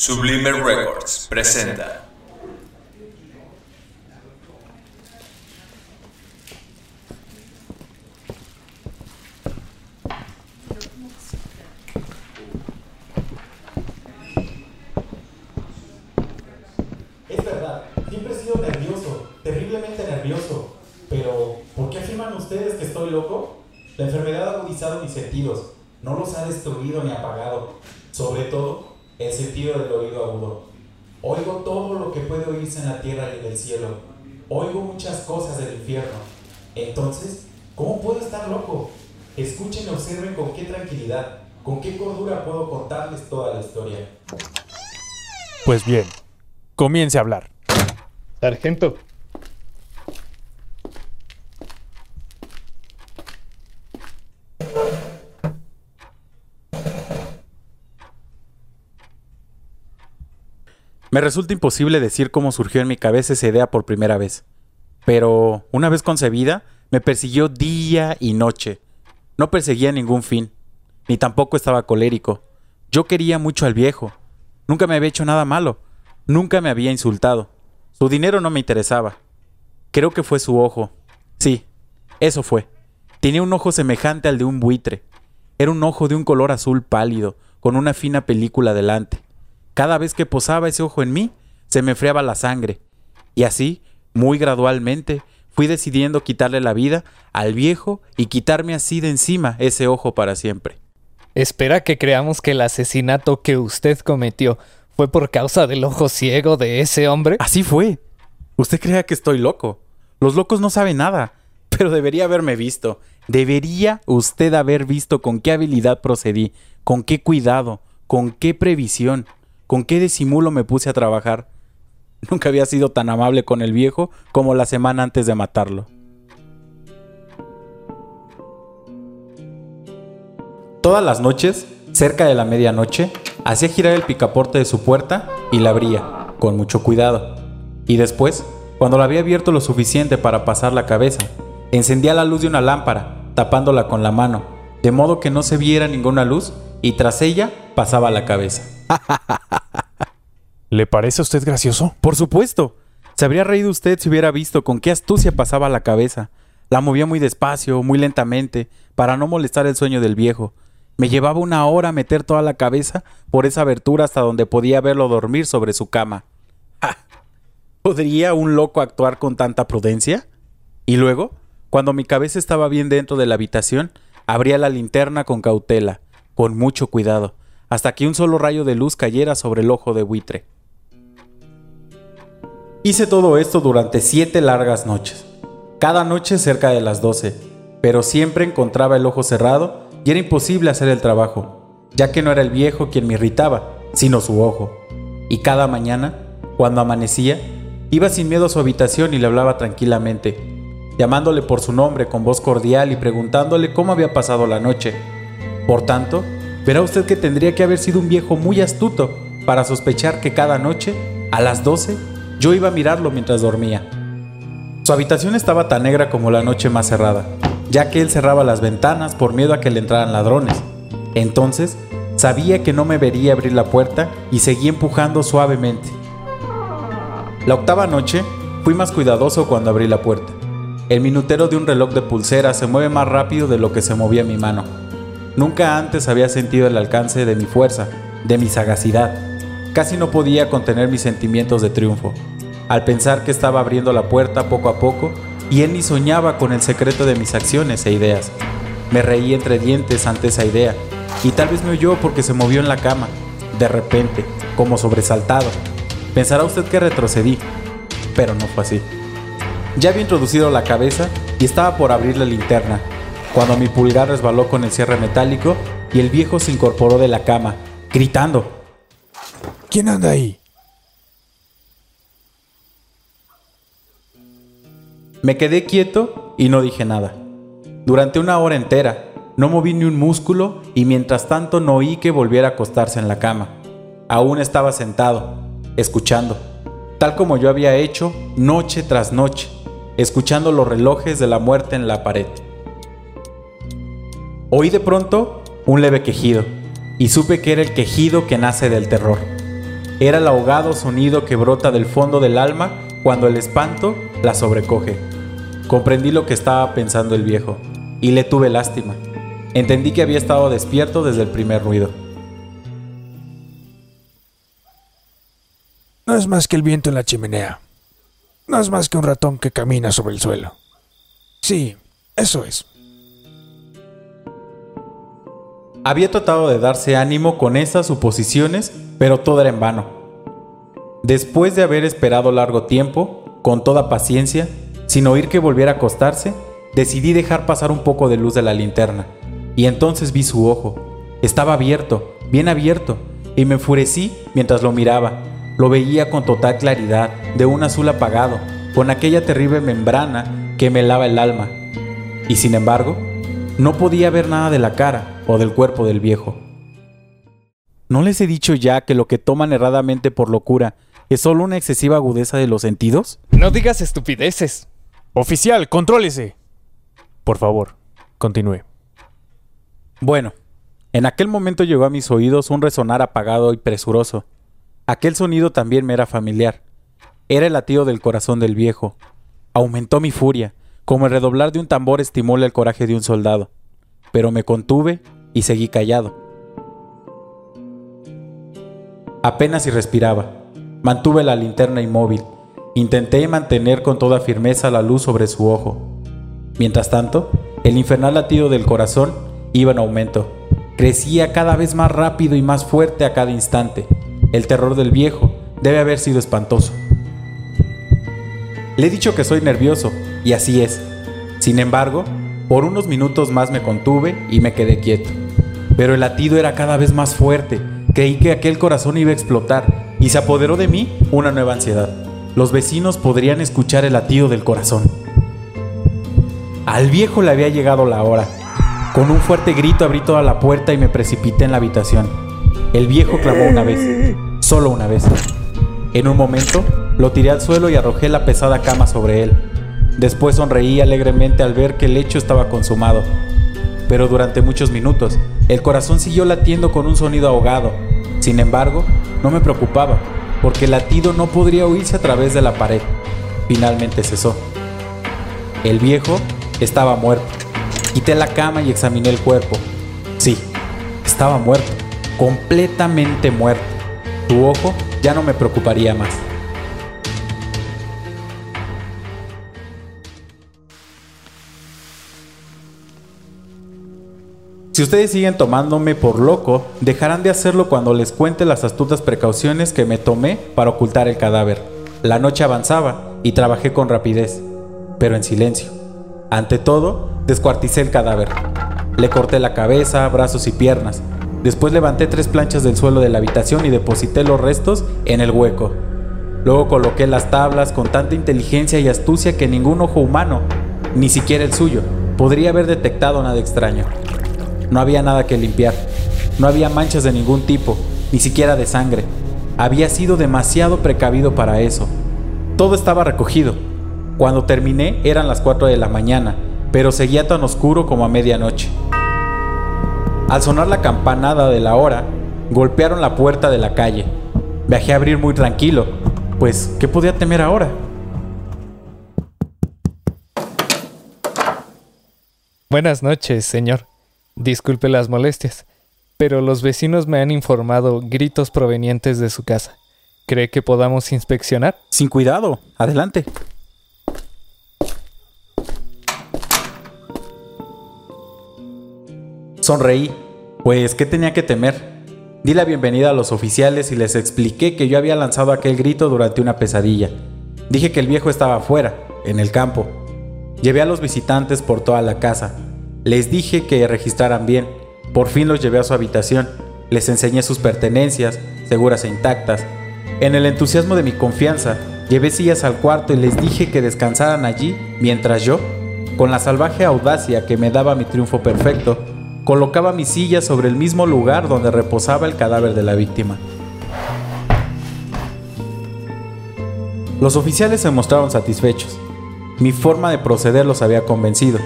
Sublime Records presenta. Es verdad, siempre he sido nervioso, terriblemente nervioso. Pero, ¿por qué afirman ustedes que estoy loco? La enfermedad ha agudizado mis sentidos, no los ha destruido ni apagado. Sobre todo, el sentido del oído agudo. Oigo todo lo que puede oírse en la tierra y en el cielo. Oigo muchas cosas del infierno. Entonces, ¿cómo puedo estar loco? Escuchen y observen con qué tranquilidad, con qué cordura puedo contarles toda la historia. Pues bien, comience a hablar. Sargento. Me resulta imposible decir cómo surgió en mi cabeza esa idea por primera vez. Pero, una vez concebida, me persiguió día y noche. No perseguía ningún fin, ni tampoco estaba colérico. Yo quería mucho al viejo. Nunca me había hecho nada malo. Nunca me había insultado. Su dinero no me interesaba. Creo que fue su ojo. Sí, eso fue. Tenía un ojo semejante al de un buitre. Era un ojo de un color azul pálido, con una fina película delante. Cada vez que posaba ese ojo en mí, se me enfriaba la sangre. Y así, muy gradualmente, fui decidiendo quitarle la vida al viejo y quitarme así de encima ese ojo para siempre. Espera que creamos que el asesinato que usted cometió fue por causa del ojo ciego de ese hombre. Así fue. Usted crea que estoy loco. Los locos no saben nada. Pero debería haberme visto. Debería usted haber visto con qué habilidad procedí, con qué cuidado, con qué previsión, con qué disimulo me puse a trabajar. Nunca había sido tan amable con el viejo como la semana antes de matarlo. Todas las noches, cerca de la medianoche, hacía girar el picaporte de su puerta y la abría, con mucho cuidado. Y después, cuando la había abierto lo suficiente para pasar la cabeza, encendía la luz de una lámpara, tapándola con la mano, de modo que no se viera ninguna luz, y tras ella pasaba la cabeza. ¿Le parece a usted gracioso? Por supuesto. Se habría reído usted si hubiera visto con qué astucia pasaba la cabeza. La movía muy despacio, muy lentamente, para no molestar el sueño del viejo. Me llevaba una hora meter toda la cabeza por esa abertura hasta donde podía verlo dormir sobre su cama. ¡Ja! ¿Podría un loco actuar con tanta prudencia? Y luego, cuando mi cabeza estaba bien dentro de la habitación, abría la linterna con cautela, con mucho cuidado, hasta que un solo rayo de luz cayera sobre el ojo de buitre. Hice todo esto durante siete largas noches, cada noche cerca de las doce, pero siempre encontraba el ojo cerrado y era imposible hacer el trabajo, ya que no era el viejo quien me irritaba, sino su ojo. Y cada mañana, cuando amanecía, iba sin miedo a su habitación y le hablaba tranquilamente, llamándole por su nombre con voz cordial y preguntándole cómo había pasado la noche. Por tanto, verá usted que tendría que haber sido un viejo muy astuto para sospechar que cada noche, a las 12, yo iba a mirarlo mientras dormía. Su habitación estaba tan negra como la noche más cerrada, ya que él cerraba las ventanas por miedo a que le entraran ladrones. Entonces, sabía que no me vería abrir la puerta y seguí empujando suavemente. La octava noche, fui más cuidadoso cuando abrí la puerta. El minutero de un reloj de pulsera se mueve más rápido de lo que se movía mi mano. Nunca antes había sentido el alcance de mi fuerza, de mi sagacidad. Casi no podía contener mis sentimientos de triunfo, al pensar que estaba abriendo la puerta poco a poco y él ni soñaba con el secreto de mis acciones e ideas. Me reí entre dientes ante esa idea, y tal vez me oyó porque se movió en la cama, de repente, como sobresaltado. Pensará usted que retrocedí, pero no fue así. Ya había introducido la cabeza y estaba por abrir la linterna, cuando mi pulgar resbaló con el cierre metálico y el viejo se incorporó de la cama, gritando. ¿Quién anda ahí? Me quedé quieto y no dije nada. Durante una hora entera, no moví ni un músculo y mientras tanto no oí que volviera a acostarse en la cama. Aún estaba sentado, escuchando, tal como yo había hecho noche tras noche, escuchando los relojes de la muerte en la pared. Oí de pronto un leve quejido y supe que era el quejido que nace del terror. era el ahogado sonido que brota del fondo del alma cuando el espanto la sobrecoge. Comprendí lo que estaba pensando el viejo y le tuve lástima. Entendí que había estado despierto desde el primer ruido. No es más que el viento en la chimenea. No es más que un ratón que camina sobre el suelo. Sí, eso es. Había tratado de darse ánimo con esas suposiciones, pero todo era en vano. Después de haber esperado largo tiempo, con toda paciencia, sin oír que volviera a acostarse, decidí dejar pasar un poco de luz de la linterna. Y entonces vi su ojo. Estaba abierto, bien abierto, y me enfurecí mientras lo miraba. Lo veía con total claridad, de un azul apagado, con aquella terrible membrana que me lava el alma. Y sin embargo, no podía ver nada de la cara o del cuerpo del viejo. ¿No les he dicho ya que lo que toman erradamente por locura es solo una excesiva agudeza de los sentidos? No digas estupideces. Oficial, contrólese. Por favor, continúe. Bueno, en aquel momento llegó a mis oídos un resonar apagado y presuroso. Aquel sonido también me era familiar. Era el latido del corazón del viejo. Aumentó mi furia, como el redoblar de un tambor estimula el coraje de un soldado. Pero me contuve y seguí callado. Apenas si respiraba. Mantuve la linterna inmóvil. Intenté mantener con toda firmeza la luz sobre su ojo. Mientras tanto, el infernal latido del corazón iba en aumento. Crecía cada vez más rápido y más fuerte a cada instante. El terror del viejo debe haber sido espantoso. Le he dicho que soy nervioso, y así es. Sin embargo, por unos minutos más me contuve y me quedé quieto. Pero el latido era cada vez más fuerte. Creí que aquel corazón iba a explotar y se apoderó de mí una nueva ansiedad. Los vecinos podrían escuchar el latido del corazón. Al viejo le había llegado la hora. Con un fuerte grito abrí toda la puerta y me precipité en la habitación. El viejo clamó una vez, solo una vez. En un momento, lo tiré al suelo y arrojé la pesada cama sobre él. Después sonreí alegremente al ver que el hecho estaba consumado. Pero durante muchos minutos, el corazón siguió latiendo con un sonido ahogado. Sin embargo, no me preocupaba, porque el latido no podría oírse a través de la pared. Finalmente cesó. El viejo estaba muerto. Quité la cama y examiné el cuerpo. Sí, estaba muerto, completamente muerto. Tu ojo ya no me preocuparía más. Si ustedes siguen tomándome por loco, dejarán de hacerlo cuando les cuente las astutas precauciones que me tomé para ocultar el cadáver. La noche avanzaba y trabajé con rapidez, pero en silencio. Ante todo, descuarticé el cadáver. Le corté la cabeza, brazos y piernas. Después levanté tres planchas del suelo de la habitación y deposité los restos en el hueco. Luego coloqué las tablas con tanta inteligencia y astucia que ningún ojo humano, ni siquiera el suyo, podría haber detectado nada extraño. No había nada que limpiar. No había manchas de ningún tipo, ni siquiera de sangre. Había sido demasiado precavido para eso. Todo estaba recogido. Cuando terminé eran las 4 de la mañana, pero seguía tan oscuro como a medianoche. Al sonar la campanada de la hora, golpearon la puerta de la calle. Viajé a abrir muy tranquilo, pues ¿qué podía temer ahora? Buenas noches, señor. Disculpe las molestias, pero los vecinos me han informado gritos provenientes de su casa. ¿Cree que podamos inspeccionar? Sin cuidado, adelante. Sonreí, pues ¿qué tenía que temer? Di la bienvenida a los oficiales y les expliqué que yo había lanzado aquel grito durante una pesadilla. Dije que el viejo estaba afuera, en el campo. Llevé a los visitantes por toda la casa. Les dije que registraran bien. Por fin los llevé a su habitación. Les enseñé sus pertenencias, seguras e intactas. En el entusiasmo de mi confianza, llevé sillas al cuarto y les dije que descansaran allí mientras yo, con la salvaje audacia que me daba mi triunfo perfecto, colocaba mi silla sobre el mismo lugar donde reposaba el cadáver de la víctima. Los oficiales se mostraron satisfechos. Mi forma de proceder los había convencido.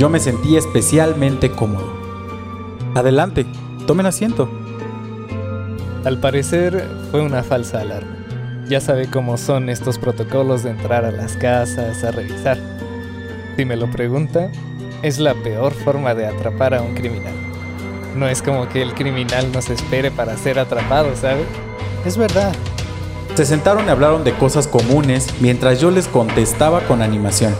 Yo me sentí especialmente cómodo. Adelante, tomen asiento. Al parecer fue una falsa alarma. Ya sabe cómo son estos protocolos de entrar a las casas a revisar. Si me lo pregunta, es la peor forma de atrapar a un criminal. No es como que el criminal nos espere para ser atrapado, ¿sabe? Es verdad. Se sentaron y hablaron de cosas comunes mientras yo les contestaba con animación.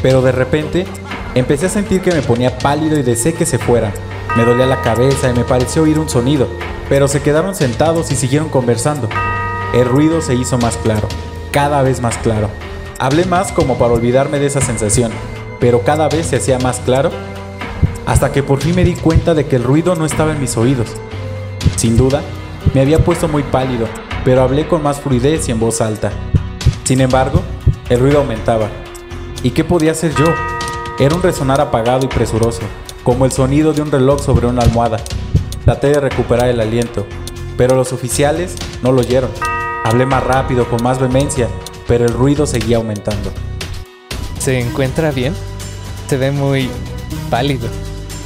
Pero de repente empecé a sentir que me ponía pálido y deseé que se fueran. Me dolía la cabeza y me pareció oír un sonido, pero se quedaron sentados y siguieron conversando. El ruido se hizo más claro, cada vez más claro. Hablé más como para olvidarme de esa sensación, pero cada vez se hacía más claro hasta que por fin me di cuenta de que el ruido no estaba en mis oídos. Sin duda, me había puesto muy pálido, pero hablé con más fluidez y en voz alta. Sin embargo, el ruido aumentaba. ¿Y qué podía hacer yo? Era un resonar apagado y presuroso, como el sonido de un reloj sobre una almohada. Traté de recuperar el aliento, pero los oficiales no lo oyeron. Hablé más rápido, con más vehemencia, pero el ruido seguía aumentando. ¿Se encuentra bien? Se ve muy pálido.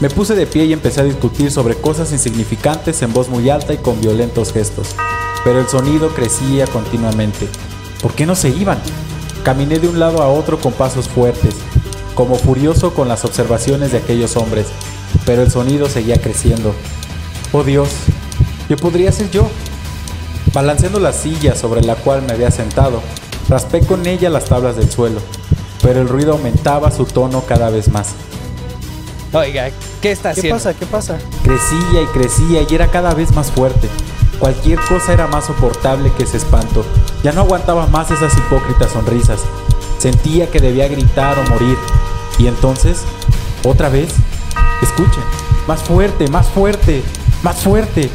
Me puse de pie y empecé a discutir sobre cosas insignificantes en voz muy alta y con violentos gestos. Pero el sonido crecía continuamente. ¿Por qué no se iban? Caminé de un lado a otro con pasos fuertes, como furioso con las observaciones de aquellos hombres, pero el sonido seguía creciendo. Oh Dios, ¿qué podría ser yo? Balanceando la silla sobre la cual me había sentado, raspé con ella las tablas del suelo, pero el ruido aumentaba su tono cada vez más. Oiga, ¿qué está ¿Qué haciendo? pasa? ¿Qué pasa? Crecía y crecía y era cada vez más fuerte. Cualquier cosa era más soportable que ese espanto. Ya no aguantaba más esas hipócritas sonrisas. Sentía que debía gritar o morir. Y entonces, otra vez, escuchen, más fuerte, más fuerte, más fuerte.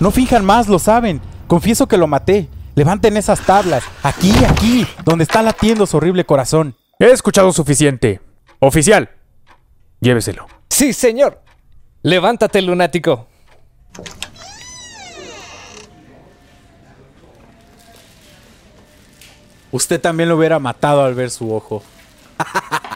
No fijan más, lo saben. Confieso que lo maté. Levanten esas tablas. Aquí, aquí, donde está latiendo su horrible corazón. He escuchado suficiente. Oficial, lléveselo. Sí, señor. Levántate, lunático. Usted también lo hubiera matado al ver su ojo.